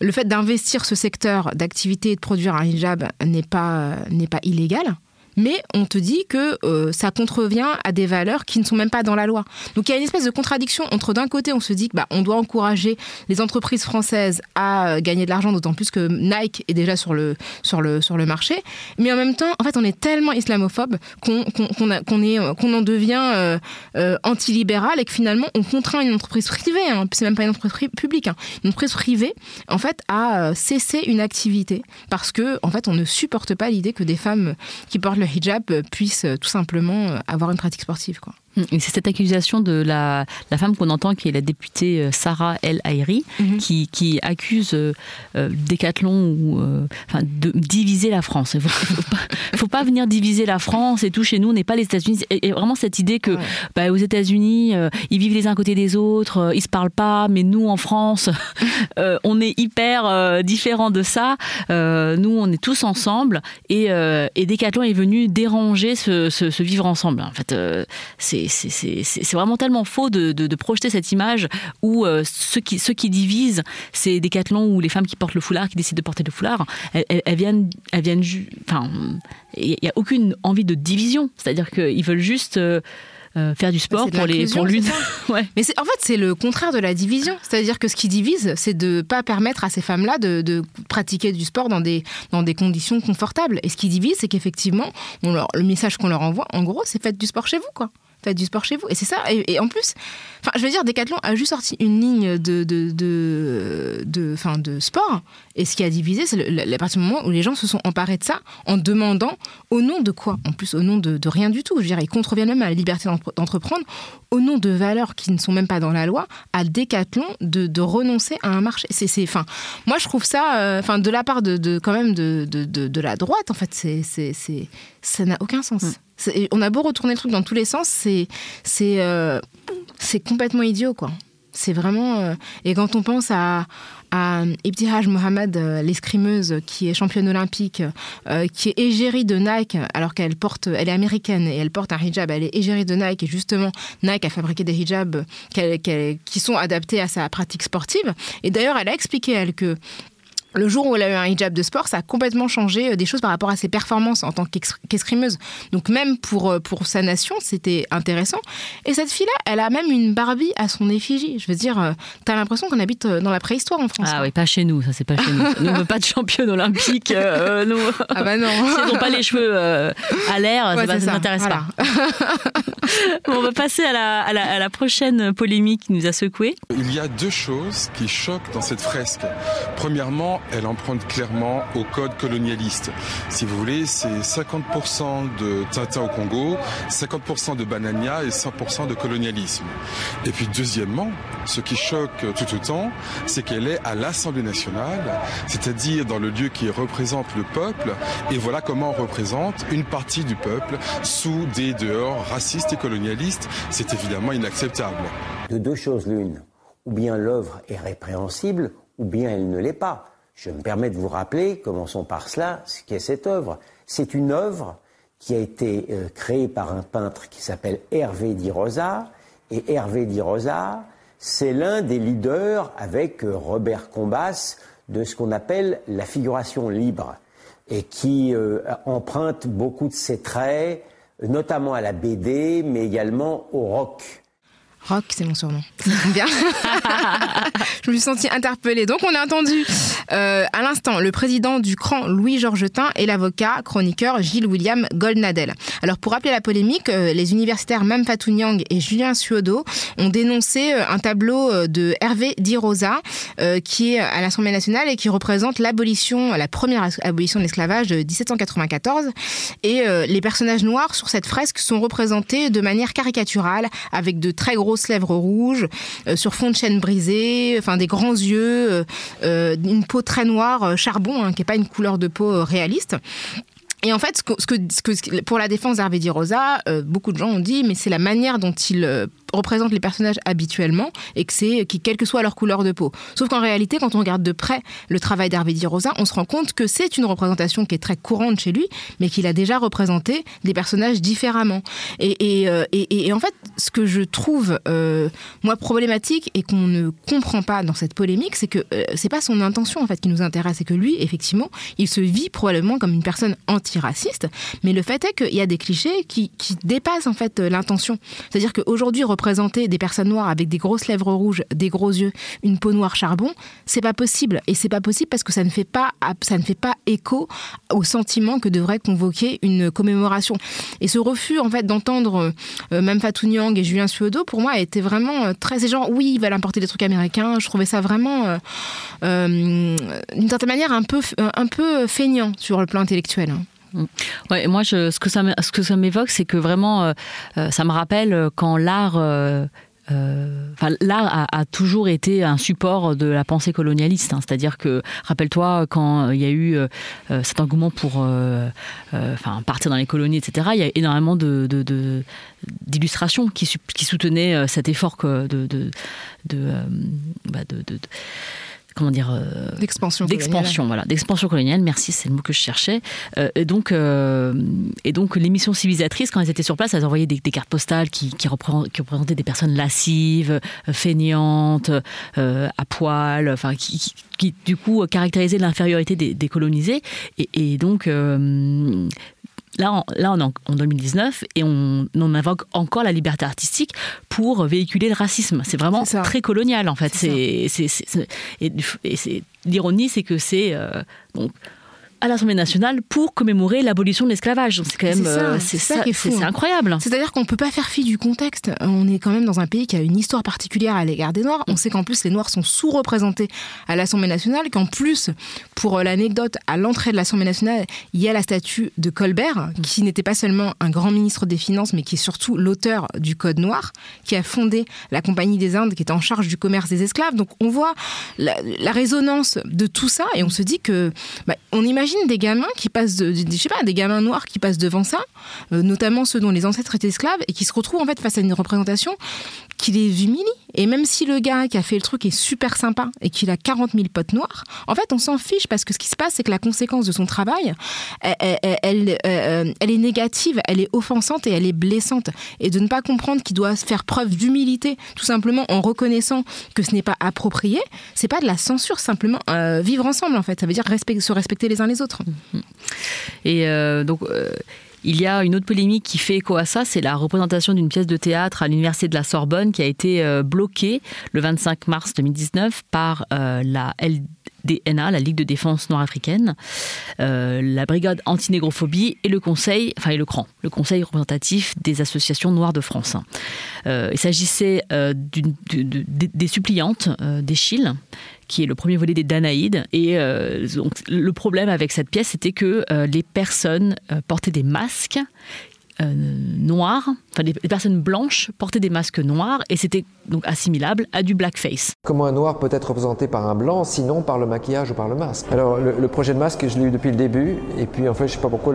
le fait d'investir ce secteur d'activité et de produire un hijab n'est pas, n'est pas illégal. Mais on te dit que euh, ça contrevient à des valeurs qui ne sont même pas dans la loi. Donc il y a une espèce de contradiction entre d'un côté on se dit que bah, on doit encourager les entreprises françaises à euh, gagner de l'argent, d'autant plus que Nike est déjà sur le, sur le, sur le marché. Mais en même temps, en fait, on est tellement islamophobe qu'on qu'on- est, euh, qu'on en devient euh, euh, antilibéral et que finalement on contraint une entreprise privée, hein, c'est même pas une entreprise pri- publique, hein, une entreprise privée, en fait, à euh, cesser une activité parce que en fait on ne supporte pas l'idée que des femmes qui portent le hijab puissent euh, tout simplement euh, avoir une pratique sportive. Quoi. C'est cette accusation de la, la femme qu'on entend, qui est la députée euh, Sarah El Haïry, qui, qui accuse euh, euh, Decathlon ou, euh, enfin, de diviser la France. Il ne faut, faut pas, faut pas venir diviser la France et tout. Chez nous, on n'est pas les États-Unis. Et, et vraiment cette idée que bah, aux États-Unis, euh, ils vivent les uns à côté des autres, ils se parlent pas, mais nous en France, on est hyper différents de ça. Nous, on est tous ensemble et, et Decathlon est venu déranger ce, ce- ce vivre ensemble. En fait, c'est c'est- vraiment tellement faux de, de- de projeter cette image où euh, ceux, qui, ceux qui divisent, c'est Decathlon ou les femmes qui portent le foulard, qui décident de porter le foulard. Elles, viennent, elles viennent, enfin, il n'y a aucune envie de division. C'est-à-dire qu'ils veulent juste euh, euh, faire du sport C'est de pour les pour l'une. Mais en fait, c'est le contraire de la division. C'est-à-dire que ce qui divise, c'est de pas permettre à ces femmes-là de, de pratiquer du sport dans des, dans des conditions confortables. Et ce qui divise, c'est qu'effectivement, le message qu'on leur envoie, en gros, c'est faites du sport chez vous, quoi. Faites du sport chez vous. Et c'est ça. Et, en plus, je veux dire, Decathlon a juste sorti une ligne de, de, de sport. Et ce qui a divisé, c'est à partir du moment où les gens se sont emparés de ça en demandant au nom de quoi? En plus, au nom de, de rien du tout. Je veux dire, ils contreviennent même à la liberté d'entreprendre au nom de valeurs qui ne sont même pas dans la loi, à Decathlon de, de renoncer à un marché. C'est, c'est, enfin, moi, je trouve ça, euh, de la part de, de- quand même de, la droite, en fait, c'est, c'est, c'est- ça n'a aucun sens. C'est- et on a beau retourner le truc dans tous les sens, c'est, c'est, euh, c'est complètement idiot, quoi. C'est vraiment. euh, et quand on pense à, à Ibtihaj Mohamed, euh, l'escrimeuse qui est championne olympique, euh, qui est égérie de Nike, alors qu'elle porte, elle est américaine et elle porte un hijab, elle est égérie de Nike et justement Nike a fabriqué des hijabs qui sont adaptés à sa pratique sportive. Et d'ailleurs, elle a expliqué elle que le jour où elle a eu un hijab de sport, ça a complètement changé euh, des choses par rapport à ses performances en tant qu'escrimeuse. Donc même pour, euh, pour sa nation, c'était intéressant. Et cette fille-là, elle a même une Barbie à son effigie. Je veux dire, euh, t'as l'impression qu'on habite dans la préhistoire en France. Ah oui, pas chez nous, ça c'est pas chez nous. Nous, on veut pas de championne olympique. euh, nous. Ah bah non. S'ils n'ont pas les cheveux euh, à l'air, Ouais, ça ça, m'intéresse voilà. pas. Bon, on va passer à la, à, la, à la prochaine polémique qui nous a secoué. Il y a deux choses qui choquent dans cette fresque. Premièrement, elle emprunte clairement au code colonialiste. Si vous voulez, c'est 50% de Tintin au Congo, 50% de Banania et 100% de colonialisme. Et puis deuxièmement, ce qui choque tout autant, c'est qu'elle est à l'Assemblée nationale, c'est-à-dire dans le lieu qui représente le peuple. Et voilà comment on représente une partie du peuple sous des dehors racistes et colonialistes. C'est évidemment inacceptable. De deux choses l'une, ou bien l'œuvre est répréhensible, ou bien elle ne l'est pas. Je me permets de vous rappeler, commençons par cela, ce qu'est cette œuvre. C'est une œuvre qui a été euh, créée par un peintre qui s'appelle Hervé Di Rosa. Et Hervé Di Rosa, c'est l'un des leaders avec euh, Robert Combas de ce qu'on appelle la figuration libre et qui euh, emprunte beaucoup de ses traits, notamment à la BD, mais également au rock. Rock, c'est mon surnom. bien. je me suis sentie interpellée. Donc, on a entendu euh, à l'instant le président du CRAN, Louis Georgetin, et l'avocat, chroniqueur Gilles William Goldnadel. Alors, pour rappeler la polémique, euh, les universitaires Mam Fatou et Julien Suodo ont dénoncé euh, un tableau de Hervé Di Rosa, qui est à l'Assemblée nationale et qui représente l'abolition, la première abolition de l'esclavage de 1794. Et les personnages noirs sur cette fresque sont représentés de manière caricaturale, avec de très gros lèvres rouges, euh, sur fond de chaîne brisée, enfin des grands yeux, euh, euh, une peau très noire, charbon, hein, qui n'est pas une couleur de peau réaliste. Et en fait, ce que, ce que, pour la défense d'Hervé Di Rosa, beaucoup de gens ont dit, mais c'est la manière dont il représentent les personnages habituellement et que c'est qui quelle que soit leur couleur de peau. Sauf qu'en réalité, quand on regarde de près le travail d'Hervé Di Rosa, on se rend compte que c'est une représentation qui est très courante chez lui, mais qu'il a déjà représenté des personnages différemment. Et, et, euh, et, en fait, ce que je trouve euh, moi problématique et qu'on ne comprend pas dans cette polémique, c'est que euh, c'est pas son intention en fait qui nous intéresse, c'est que lui, effectivement, il se vit probablement comme une personne antiraciste, mais le fait est qu'il y a des clichés qui, qui dépassent en fait l'intention. C'est-à-dire qu'aujourd'hui, représenter des personnes noires avec des grosses lèvres rouges, des gros yeux, une peau noire charbon, c'est pas possible. Et c'est pas possible parce que ça ne fait pas, ça ne fait pas écho au sentiment que devrait convoquer une commémoration. Et ce refus, en fait, d'entendre euh, même Fatou Nyang et Julien Suodo, pour moi, été vraiment euh, très. Gens, oui, ils veulent importer des trucs américains. Je trouvais ça vraiment, euh, d'une certaine manière, un peu, un peu feignant sur le plan intellectuel. Mm. Ouais, moi, ce que ça, ce que ça m'évoque, c'est que vraiment, euh, euh, ça me rappelle euh, quand l'art. l'art a, toujours été un support de la pensée colonialiste. Hein. C'est-à-dire que, rappelle-toi, quand il y a eu cet engouement pour enfin, partir dans les colonies, etc., il y a énormément de, d'illustrations qui, soutenaient cet effort de, bah, de comment dire euh, d'expansion d'expansion voilà d'expansion coloniale merci c'est le mot que je cherchais. Euh, et donc euh, et donc les missions civilisatrices quand elles étaient sur place elles envoyaient des, cartes postales qui, qui, représentaient des personnes lascives feignantes à poil enfin qui, qui, du coup caractérisaient l'infériorité des, colonisés. Et, et donc là, on, là, on est en 2019 et on, on, invoque encore la liberté artistique pour véhiculer le racisme. C'est vraiment très colonial, en fait. C'est, et, et l'ironie, c'est que c'est euh, à l'Assemblée nationale pour commémorer l'abolition de l'esclavage. C'est quand même c'est euh, c'est incroyable. C'est-à-dire qu'on peut pas faire fi du contexte. On est quand même dans un pays qui a une histoire particulière à l'égard des Noirs. On sait qu'en plus les Noirs sont sous-représentés à l'Assemblée nationale, qu'en plus, pour l'anecdote, à l'entrée de l'Assemblée nationale, il y a la statue de Colbert, qui n'était pas seulement un grand ministre des Finances, mais qui est surtout l'auteur du Code noir, qui a fondé la Compagnie des Indes, qui est en charge du commerce des esclaves. Donc on voit la, résonance de tout ça et on se dit que bah, on imagine Imagine des gamins qui passent, je sais pas, des gamins noirs qui passent devant ça, euh, notamment ceux dont les ancêtres étaient esclaves, et qui se retrouvent en fait face à une représentation qui les humilie. Et même si le gars qui a fait le truc est super sympa et qu'il a 40 000 potes noirs, en fait, on s'en fiche parce que ce qui se passe, c'est que la conséquence de son travail, elle, euh, elle, est négative, elle est offensante et elle est blessante. Et de ne pas comprendre qu'il doit faire preuve d'humilité, tout simplement en reconnaissant que ce n'est pas approprié, c'est pas de la censure, simplement euh, vivre ensemble, en fait. Ça veut dire se respecter les uns les autres. Et euh, donc. Euh, il y a une autre polémique qui fait écho à ça, c'est la représentation d'une pièce de théâtre à l'université de la Sorbonne qui a été euh, bloquée le 25 mars 2019 par la LDNA, la Ligue de défense nord-africaine, la brigade anti-négrophobie et le conseil, enfin et le CRAN, le conseil représentatif des associations noires de France. il s'agissait des suppliantes d'Echille qui est le premier volet des Danaïdes. Et euh, donc, le problème avec cette pièce, c'était que euh, les personnes euh, portaient des masques euh, noirs, enfin les, personnes blanches portaient des masques noirs et c'était donc assimilable à du blackface. Comment un noir peut être représenté par un blanc, sinon par le maquillage ou par le masque? Alors le, projet de masque, je l'ai eu depuis le début et puis en fait je sais pas pourquoi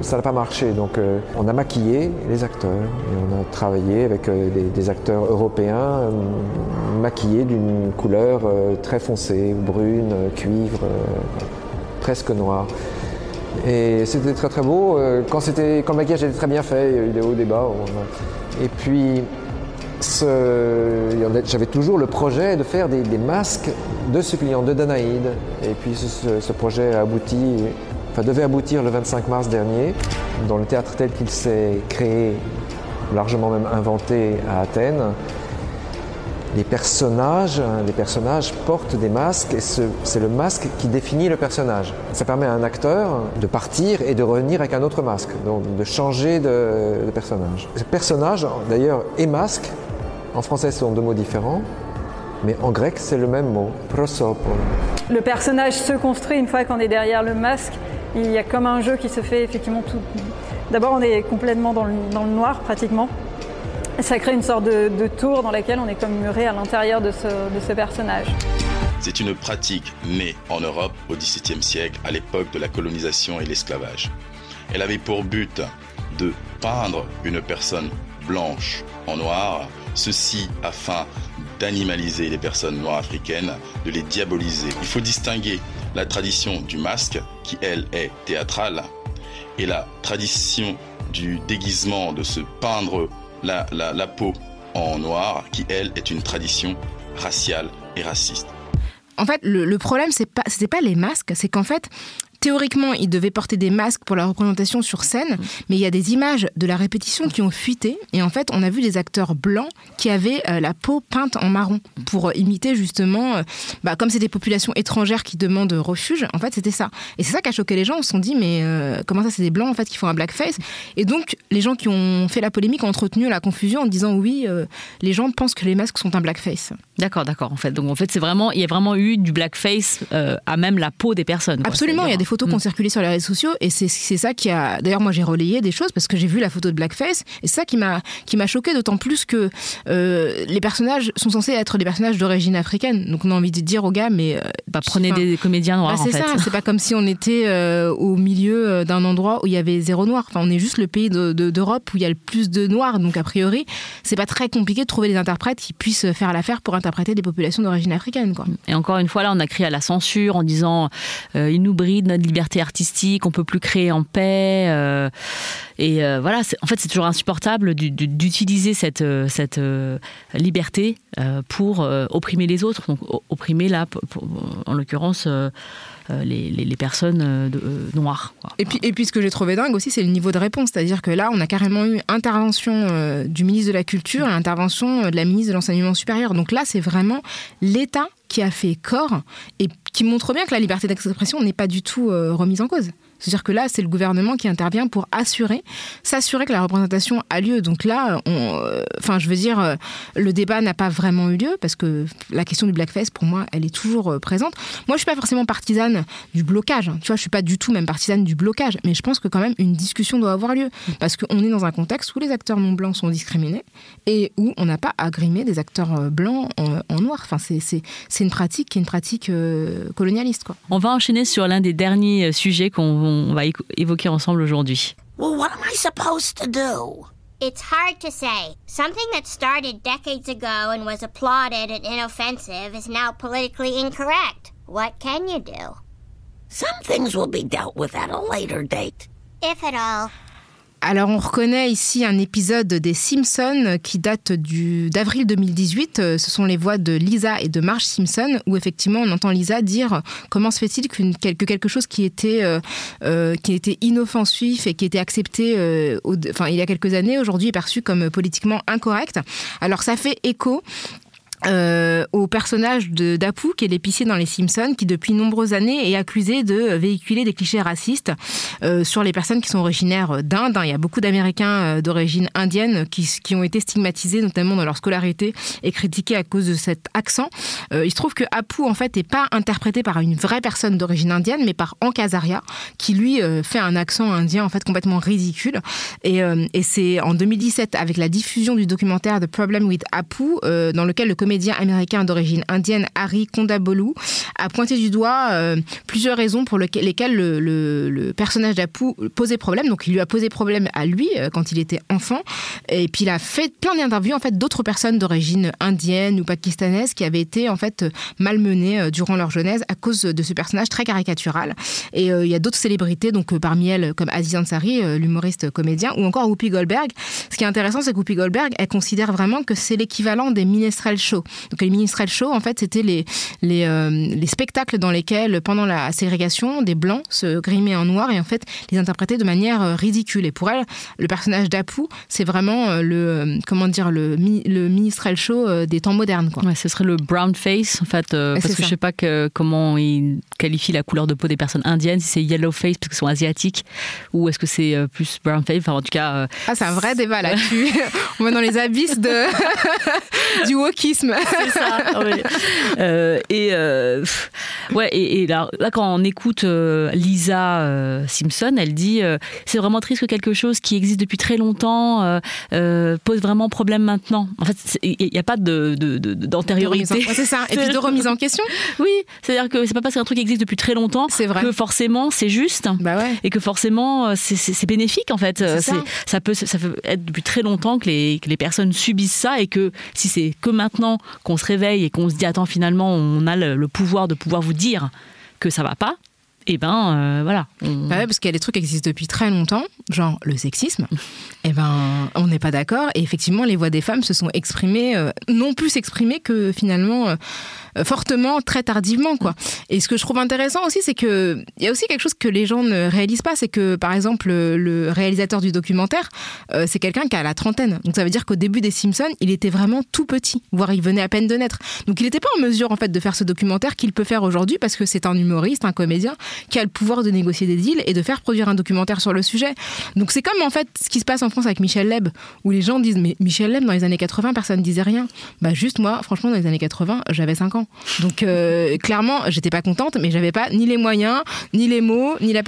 ça n'a pas marché. Donc euh, on a maquillé les acteurs et on a travaillé avec euh, des, acteurs européens maquillés d'une couleur très foncée, brune, cuivre, presque noire. Et c'était très très beau. Euh, quand, le maquillage était très bien fait, il y a eu des hauts, des. Et puis, j'avais toujours le projet de faire des, masques de ce client, de Danaïde. Et puis ce, projet a devait aboutir le 25 mars dernier, dans le théâtre tel qu'il s'est créé, largement même inventé à Athènes les personnages, hein, les personnages portent des masques et c'est le masque qui définit le personnage. Ça permet à un acteur de partir et de revenir avec un autre masque, donc de changer de, personnage. Personnage, d'ailleurs, et masque, en français ce sont deux mots différents, mais en grec c'est le même mot, prosopo. Le personnage se construit une fois qu'on est derrière le masque. Il y a comme un jeu qui se fait effectivement tout. D'abord on est complètement dans le noir pratiquement ça crée une sorte de, tour dans laquelle on est comme muré à l'intérieur de ce, personnage. C'est une pratique née en Europe au XVIIe siècle, à l'époque de la colonisation et l'esclavage. Elle avait pour but de peindre une personne blanche en noir, ceci afin d'animaliser les personnes noires africaines, de les diaboliser. Il faut distinguer la tradition du masque, qui elle est théâtrale, et la tradition du déguisement, de se peindre la, peau en noir, qui elle est une tradition raciale et raciste. En fait, le, problème, c'est pas, pas les masques, c'est qu'en fait, théoriquement, il devait porter des masques pour la représentation sur scène, mm. mais il y a des images de la répétition qui ont fuité. Et en fait, on a vu des acteurs blancs qui avaient euh, la peau peinte en marron pour euh, imiter justement, euh, bah, comme c'est des populations étrangères qui demandent refuge, en fait, c'était ça. Et c'est ça qui a choqué les gens. On se sont dit, mais comment ça, c'est des blancs en fait qui font un blackface? Et donc, les gens qui ont fait la polémique ont entretenu la confusion en disant, oui, les gens pensent que les masques sont un blackface. D'accord, d'accord. En fait, donc en fait, c'est vraiment, il y a vraiment eu du blackface à même la peau des personnes. Absolument, il y a des photos qui ont circulé sur les réseaux sociaux et c'est ça qui a. D'ailleurs, moi j'ai relayé des choses parce que j'ai vu la photo de Blackface et c'est ça qui m'a qui m'a choqué d'autant plus que euh, les personnages sont censés être des personnages d'origine africaine. Donc on a envie de dire aux gars, mais euh, bah, prenez des comédiens noirs. Bah, c'est ça. C'est pas comme si on était euh, au milieu d'un endroit où il y avait zéro noir. Enfin, on est juste le pays d'Europe où il y a le plus de noirs. Donc a priori, c'est pas très compliqué de trouver des interprètes qui puissent faire l'affaire pour interpréter des populations d'origine africaine. Quoi. Et encore une fois, là, on a crié à la censure en disant ils nous brident notre liberté artistique, on peut plus créer en paix. Euh, et euh, voilà, en fait, c'est toujours insupportable d'utiliser cette, euh, cette liberté pour opprimer les autres. Donc, opprimer là, en l'occurrence. Les, personnes noires. Et, puis, et puis ce que j'ai trouvé dingue aussi, c'est le niveau de réponse. C'est-à-dire que là, on a carrément eu intervention du ministre de la Culture et intervention de la ministre de l'Enseignement supérieur. Donc là, c'est vraiment l'État qui a fait corps et qui montre bien que la liberté d'expression n'est pas du tout euh, remise en cause. C'est-à-dire que là, c'est le gouvernement qui intervient pour assurer, s'assurer que la représentation a lieu. Donc là, euh, enfin, je veux dire, euh, le débat n'a pas vraiment eu lieu parce que la question du blackface, pour moi, elle est toujours euh, présente. Moi, je suis pas forcément partisane du blocage. Hein. Tu vois, je suis pas du tout même partisane du blocage, mais je pense que quand même une discussion doit avoir lieu parce qu'on est dans un contexte où les acteurs non blancs sont discriminés et où on n'a pas à grimer des acteurs blancs en, noir. Enfin, c'est une pratique qui est une pratique colonialiste. Quoi. On va enchaîner sur l'un des derniers sujets qu'on on va évoquer ensemble aujourd'hui. Well, what am I supposed to do? It's hard to say. Something that started decades ago and was applauded and inoffensive is now politically incorrect. What can you do? Some things will be dealt with at a later date. If at all. Alors on reconnaît ici un épisode des Simpsons qui date d'avril 2018. Euh, ce sont les voix de Lisa et de Marge Simpson où effectivement on entend Lisa dire comment se fait-il que quelque chose qui était, euh, euh, qui était inoffensif et qui était accepté il y a quelques années aujourd'hui est perçu comme politiquement incorrect. Alors ça fait écho euh, au personnage d'Apu, qui est l'épicier dans Les Simpsons, qui depuis nombreuses années est accusé de véhiculer des clichés racistes euh, sur les personnes qui sont originaires d'Inde. Il y a beaucoup d'Américains euh, d'origine indienne qui, qui ont été stigmatisés, notamment dans leur scolarité, et critiqués à cause de cet accent. Il se trouve que Apu, en fait, n'est pas interprété par une vraie personne d'origine indienne, mais par Hank Azaria, qui lui fait un accent indien en fait complètement ridicule. Et, et c'est en 2017, avec la diffusion du documentaire The Problem with Apu, dans lequel le comédien américain d'origine indienne Harry Kondabolu a pointé du doigt euh, plusieurs raisons pour lesquelles le, le- le personnage d'Apu posait problème. Donc il lui a posé problème à lui euh, quand il était enfant. Et puis il a fait plein d'interviews en fait d'autres personnes d'origine indienne ou pakistanaise qui avaient été en fait malmenées euh, durant leur jeunesse à cause de ce personnage très caricatural. Et il y a d'autres célébrités, donc parmi elles comme Aziz Ansari, l'humoriste comédien, ou encore Whoopi Goldberg. Ce qui est intéressant, c'est que Whoopi Goldberg, elle considère vraiment que c'est l'équivalent des minstrel shows. Donc les minstrel shows, en fait, c'était les les, euh, les spectacles dans lesquels, pendant la ségrégation, des blancs se grimaient en noir et en fait les interprétaient de manière euh, ridicule. Et pour elle, le personnage d'Apu, c'est vraiment euh, le comment dire le le minstrel show des temps modernes. Quoi. Ouais, ce serait le brown face, en fait, euh, parce que ça. je sais pas que, comment ils qualifient la couleur de peau des personnes indiennes, si c'est yellow face parce qu'ils sont asiatiques, ou est-ce que c'est euh, plus brown face, enfin en tout cas... Ah, c'est un vrai débat là. Tu... On va dans les abysses de... du wokisme. C'est ça. oui. Euh, et euh, ouais, et, et là, là, quand on écoute euh, Lisa Simpson, elle dit c'est vraiment triste que quelque chose qui existe depuis très longtemps pose vraiment problème maintenant. En fait, il n'y a pas de, de- de- De d'antériorité. remise en- ouais, c'est ça. Et puis de remise en question. Oui, c'est-à-dire que c'est pas parce qu'un truc existe depuis très longtemps que forcément c'est juste et que forcément c'est- c'est c'est bénéfique en fait. C'est ça. Peut ça peut être depuis très longtemps que les, que les personnes subissent ça et que si c'est que maintenant qu'on se réveille et qu'on se dit attends finalement on a le, le pouvoir de pouvoir vous dire que ça va pas, et ben euh, voilà. On- Bah ouais, parce qu'il y a des trucs qui existent depuis très longtemps, genre le sexisme. Et ben, on n'est pas d'accord. Et effectivement, les voix des femmes se sont exprimées, euh, non plus exprimées que finalement euh, fortement, très tardivement, quoi. Et ce que je trouve intéressant aussi, c'est que il y a aussi quelque chose que les gens ne réalisent pas, c'est que par exemple le, le réalisateur du documentaire, euh, c'est quelqu'un qui a la trentaine. Donc ça veut dire qu'au début des Simpsons, il était vraiment tout petit, voire il venait à peine de naître. Donc il n'était pas en mesure en fait de faire ce documentaire qu'il peut faire aujourd'hui parce que c'est un humoriste, un comédien qui a le pouvoir de négocier des deals et de faire produire un documentaire sur le sujet. Donc c'est comme en fait ce qui se passe en France avec Michel Leb, où les gens disent mais Michel Leb dans les années 80 personne disait rien. Bah juste moi, franchement dans les années 80 j'avais 5 ans. Donc euh, clairement j'étais pas contente, mais j'avais pas ni les moyens, ni les mots, ni la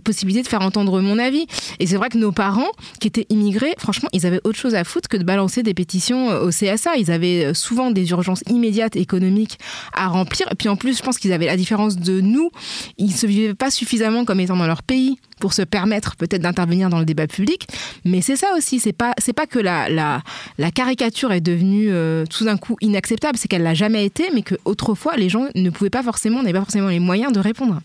possibilité de faire entendre mon avis. Et c'est vrai que nos parents qui étaient immigrés, franchement ils avaient autre chose à foutre que de balancer des pétitions euh, au CSA. Ils avaient euh, souvent des urgences immédiates économiques à remplir. Et puis en plus je pense qu'ils avaient la différence de nous, ils se vivaient pas suffisamment comme étant dans leur pays pour se permettre peut-être d'intervenir dans le débat public. Mais c'est ça aussi, c'est pas c'est pas que la, la, la caricature est devenue euh, tout d'un coup inacceptable, c'est qu'elle l'a jamais été, mais que autrefois les gens ne pouvaient pas forcément, n'avaient pas forcément les moyens de répondre.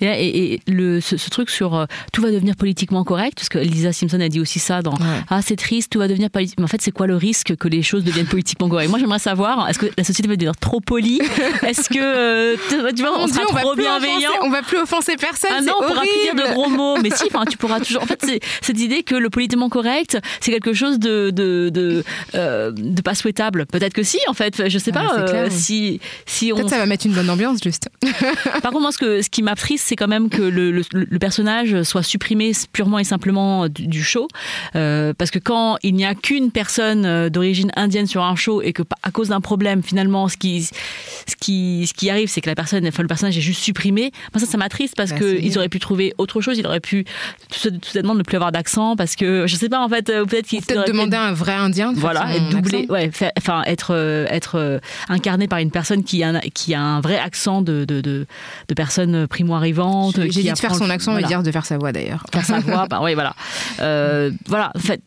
Et, et- et le, ce, ce truc sur euh, tout va devenir politiquement correct, parce que Lisa Simpson a dit aussi ça dans Ah, c'est triste, tout va devenir politique. Mais en fait, c'est quoi le risque que les choses deviennent politiquement correctes? Moi, j'aimerais savoir, est-ce que la société va devenir trop polie? Est-ce que, euh, tu vois, on sera on trop bienveillant? offenser- on va plus offenser personne. Ah non, c'est on pourra plus dire de horrible. gros mots. Mais si, enfin, tu pourras toujours. En fait, c'est cette idée que le politiquement correct, c'est quelque chose de de de, euh, de pas souhaitable. Peut-être que si, en fait. Je sais Ah, pas euh, si si on. Peut-être ça va mettre une bonne ambiance juste. Par contre, moi, ce, que, ce qui m'a triste, c'est quand même que le, le- le personnage soit supprimé purement et simplement du, du show. Euh, parce que quand il n'y a qu'une personne d'origine indienne sur un show et que à cause d'un problème, finalement, ce qui, ce qui, ce qui arrive, c'est que la personne, enfin, le personnage est juste supprimé. Ça, ça m'attriste parce Bah, qu'ils auraient pu trouver autre chose. Aurait pu tout, tout simplement ne plus avoir d'accent parce que, je sais pas, en fait, euh, peut-être qu'il Peut-être demander à un vrai indien de voilà, être doublé, ouais, enfin être euh, être euh, incarné par une personne qui a un, qui a un vrai accent de de, de, de personne primo arrivante. J'ai dit de faire son accent et dire de faire sa voix d'ailleurs. faire sa voix, bah oui, voilà. Euh, voilà, en fait,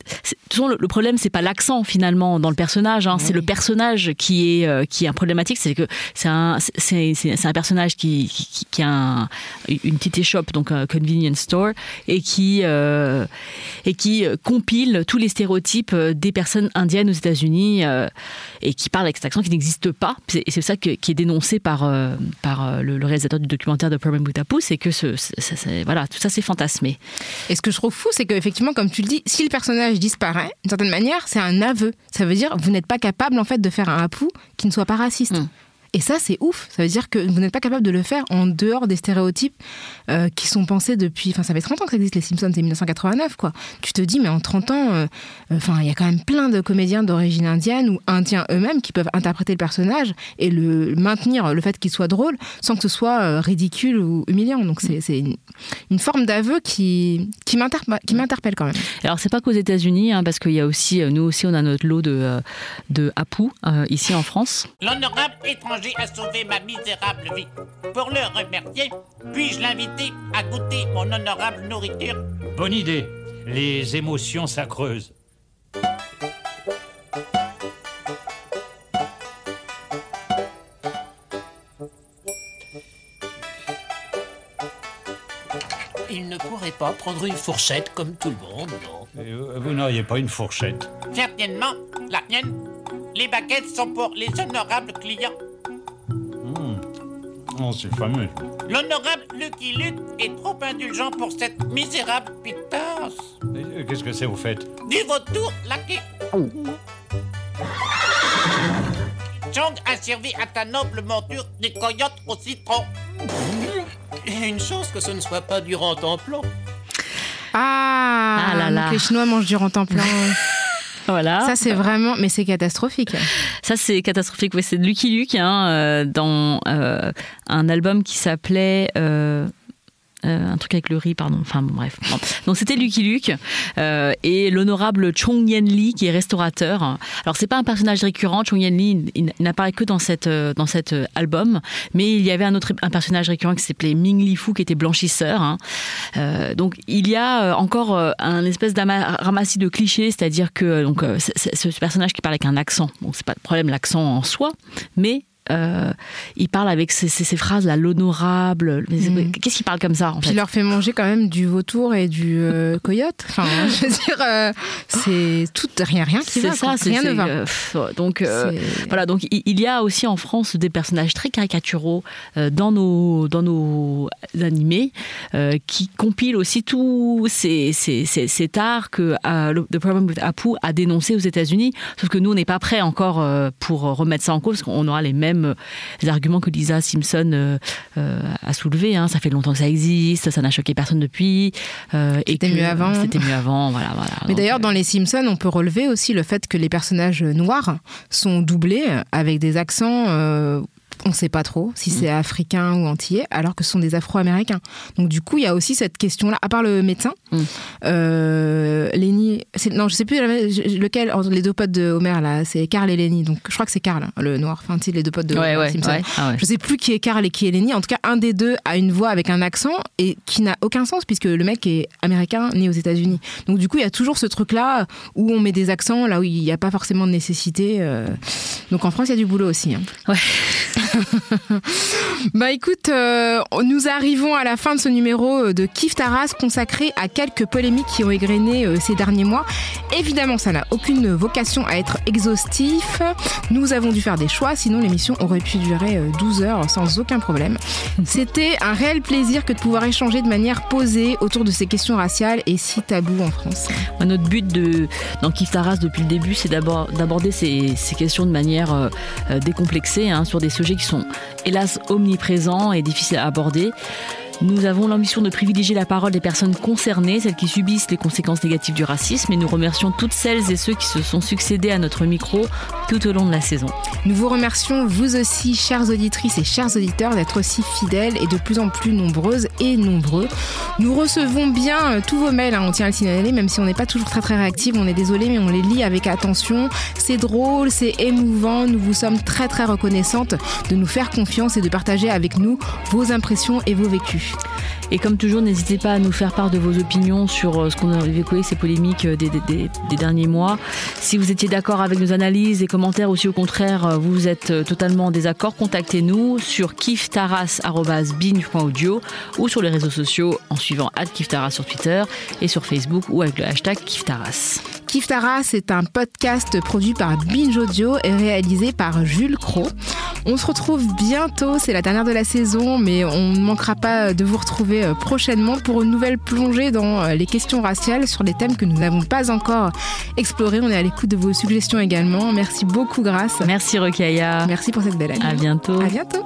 façon, le, le problème, c'est pas l'accent finalement dans le personnage, hein, c'est le personnage qui est, euh, qui est un problématique, c'est que c'est un, c'est, un personnage qui, qui, qui a un- une petite échoppe, donc un convenience store, Store et qui euh, et qui euh, compile tous les stéréotypes euh, des personnes indiennes aux États-Unis euh, et qui parle avec cet accent qui n'existe pas. Et c'est ça que- qui est dénoncé par euh, par le, le réalisateur du documentaire de Perman Butapu, c'est que ce, voilà tout ça c'est fantasmé. Et ce que je trouve fou, c'est qu'effectivement, comme tu le dis, si le personnage disparaît, d'une certaine manière, c'est un aveu. Ça veut dire vous n'êtes pas capable en fait de faire un Apu qui ne soit pas raciste. Et ça, c'est ouf. Ça veut dire que vous n'êtes pas capable de le faire en dehors des stéréotypes euh, qui sont pensés depuis. Enfin, ça fait 30 ans que ça existe, les Simpsons, c'est 1989, quoi. Tu te dis, mais en 30 ans, euh, enfin, il y a quand même plein de comédiens d'origine indienne ou indiens eux-mêmes qui peuvent interpréter le personnage et le maintenir le fait qu'il soit drôle sans que ce soit euh, ridicule ou humiliant. Donc, c'est une, une forme d'aveu qui, qui m'interpelle quand même. Alors c'est pas qu'aux États-Unis, hein, parce qu'il y a aussi euh, nous aussi on a notre lot de euh, de Apu euh, ici en France. L'honorable étranger a sauvé ma misérable vie. Pour le remercier, puis-je l'inviter à goûter mon honorable nourriture? Bonne idée. Les émotions s'accreusent. Il ne pourrait pas prendre une fourchette comme tout le monde, non? Et, Vous n'auriez pas une fourchette? Certainement, la mienne. Les baguettes sont pour les honorables clients. Oh, c'est fameux. L'honorable Lucky Luke est trop indulgent pour cette misérable pitance. Euh, Qu'est-ce que c'est, vous faites Du vautour laqué. Chong a servi à ta noble monture des coyotes au citron. Une chance que ce ne soit pas du plan. Ah, Ah là donc là. les Chinois mangent du rentemplant. Voilà. Ça, c'est vraiment. Mais c'est catastrophique. Ça, c'est catastrophique. Ouais, c'est de Lucky Luke hein, euh, dans euh, un album qui s'appelait. euh, euh, un truc avec le riz, pardon. Enfin, bref. Donc, c'était Lucky Luke euh, et l'honorable Chong Yen Lee, qui est restaurateur. Alors, c'est pas un personnage récurrent. Chong Yen Lee, il, n'apparaît que dans, cette, euh, dans cet album. Mais il y avait un autre un personnage récurrent qui s'appelait Ming Li Fu, qui était blanchisseur. hein. Donc, il y a encore un espèce d'ama- ramassis de clichés, c'est-à-dire que donc, ce personnage qui parle avec un accent, bon, c'est pas de problème l'accent en soi, mais euh, il parle avec ces, ces- ces phrases là, l'honorable. mais Qu'est-ce qu'il parle comme ça en Puis fait il leur fait manger quand même du vautour et du euh, coyote. Enfin, je veux dire, euh, c'est tout, rien, rien qui C'est va. ça, rien ne va. donc voilà. Donc il y a aussi en France des personnages très caricaturaux dans nos dans nos animés qui compilent aussi tous ces ces, ces, cet art que The Problem with Apu a dénoncé aux États-Unis. Sauf que nous on n'est pas prêts encore pour remettre ça en cause parce qu'on aura les mêmes euh, arguments que Lisa Simpson euh, euh, a soulevé. Hein. Ça fait longtemps que ça existe, ça n'a choqué personne depuis. C'était mieux avant. C'était mieux avant. Voilà, voilà. Mais d'ailleurs, dans les Simpsons, on peut relever aussi le fait que les personnages noirs sont doublés avec des accents. On ne sait pas trop si c'est africain ou antillais, alors que ce sont des Afro-Américains. Donc du coup, il y a aussi cette question-là. À part le médecin, euh, Lenny, non, je sais plus lequel entre les deux potes de Homer là, c'est Carl et Lenny. Donc je crois que c'est Carl, hein, le noir. Enfin, les deux potes de Ouais, Homer ouais, Simpson. ouais. Ah ouais. Je sais plus qui est Carl et qui est Lenny. En tout cas, un des deux a une voix avec un accent et qui n'a aucun sens puisque le mec est américain né aux États-Unis. Donc du coup, il y a toujours ce truc-là où on met des accents là où il n'y a pas forcément de nécessité. euh. Donc en France, il y a du boulot aussi. hein. bah écoute, euh, nous arrivons à la fin de ce numéro de Kif Taras consacré à quelques polémiques qui ont égrené euh, ces derniers mois. Évidemment, ça n'a aucune vocation à être exhaustif. Nous avons dû faire des choix, sinon l'émission aurait pu durer euh, 12 heures sans aucun problème. C'était un réel plaisir que de pouvoir échanger de manière posée autour de ces questions raciales et si tabous en France. Moi, Notre but de, dans Kif Taras depuis le début, c'est d'abord d'aborder ces, ces questions de manière euh, euh, décomplexée, hein, sur des sujets qui sont hélas omniprésents et difficiles à aborder. Nous avons l'ambition de privilégier la parole des personnes concernées, celles qui subissent les conséquences négatives du racisme, et nous remercions toutes celles et ceux qui se sont succédés à notre micro tout au long de la saison. Nous vous remercions, vous aussi, chères auditrices et chers auditeurs, d'être aussi fidèles et de plus en plus nombreuses et nombreux. Nous recevons bien euh, tous vos mails, hein, on tient à le signaler, même si on n'est pas toujours très très réactifs, on est désolé, mais on les lit avec attention. C'est drôle, c'est émouvant, nous vous sommes très très reconnaissantes de nous faire confiance et de partager avec nous vos impressions et vos vécus. Et comme toujours, n'hésitez pas à nous faire part de vos opinions sur euh, ce qu'on a évoqué, ces polémiques euh, des, derniers mois. Si vous étiez d'accord avec nos analyses et commentaires, ou si au contraire euh, vous êtes totalement en désaccord, contactez-nous sur kiftaras.binge.audio ou sur les réseaux sociaux en suivant @kiftaras sur Twitter et sur Facebook ou avec le hashtag kiftaras. Kiftaras est un podcast produit par Binge Audio et réalisé par Jules Cro. On se retrouve bientôt, c'est la dernière de la saison, mais on ne manquera pas de vous retrouver euh, prochainement pour une nouvelle plongée dans euh, les questions raciales sur des thèmes que nous n'avons pas encore explorés. On est à l'écoute de vos suggestions également. Merci beaucoup, Grâce. Merci, Rokaya. Merci pour cette belle année. À bientôt. À bientôt.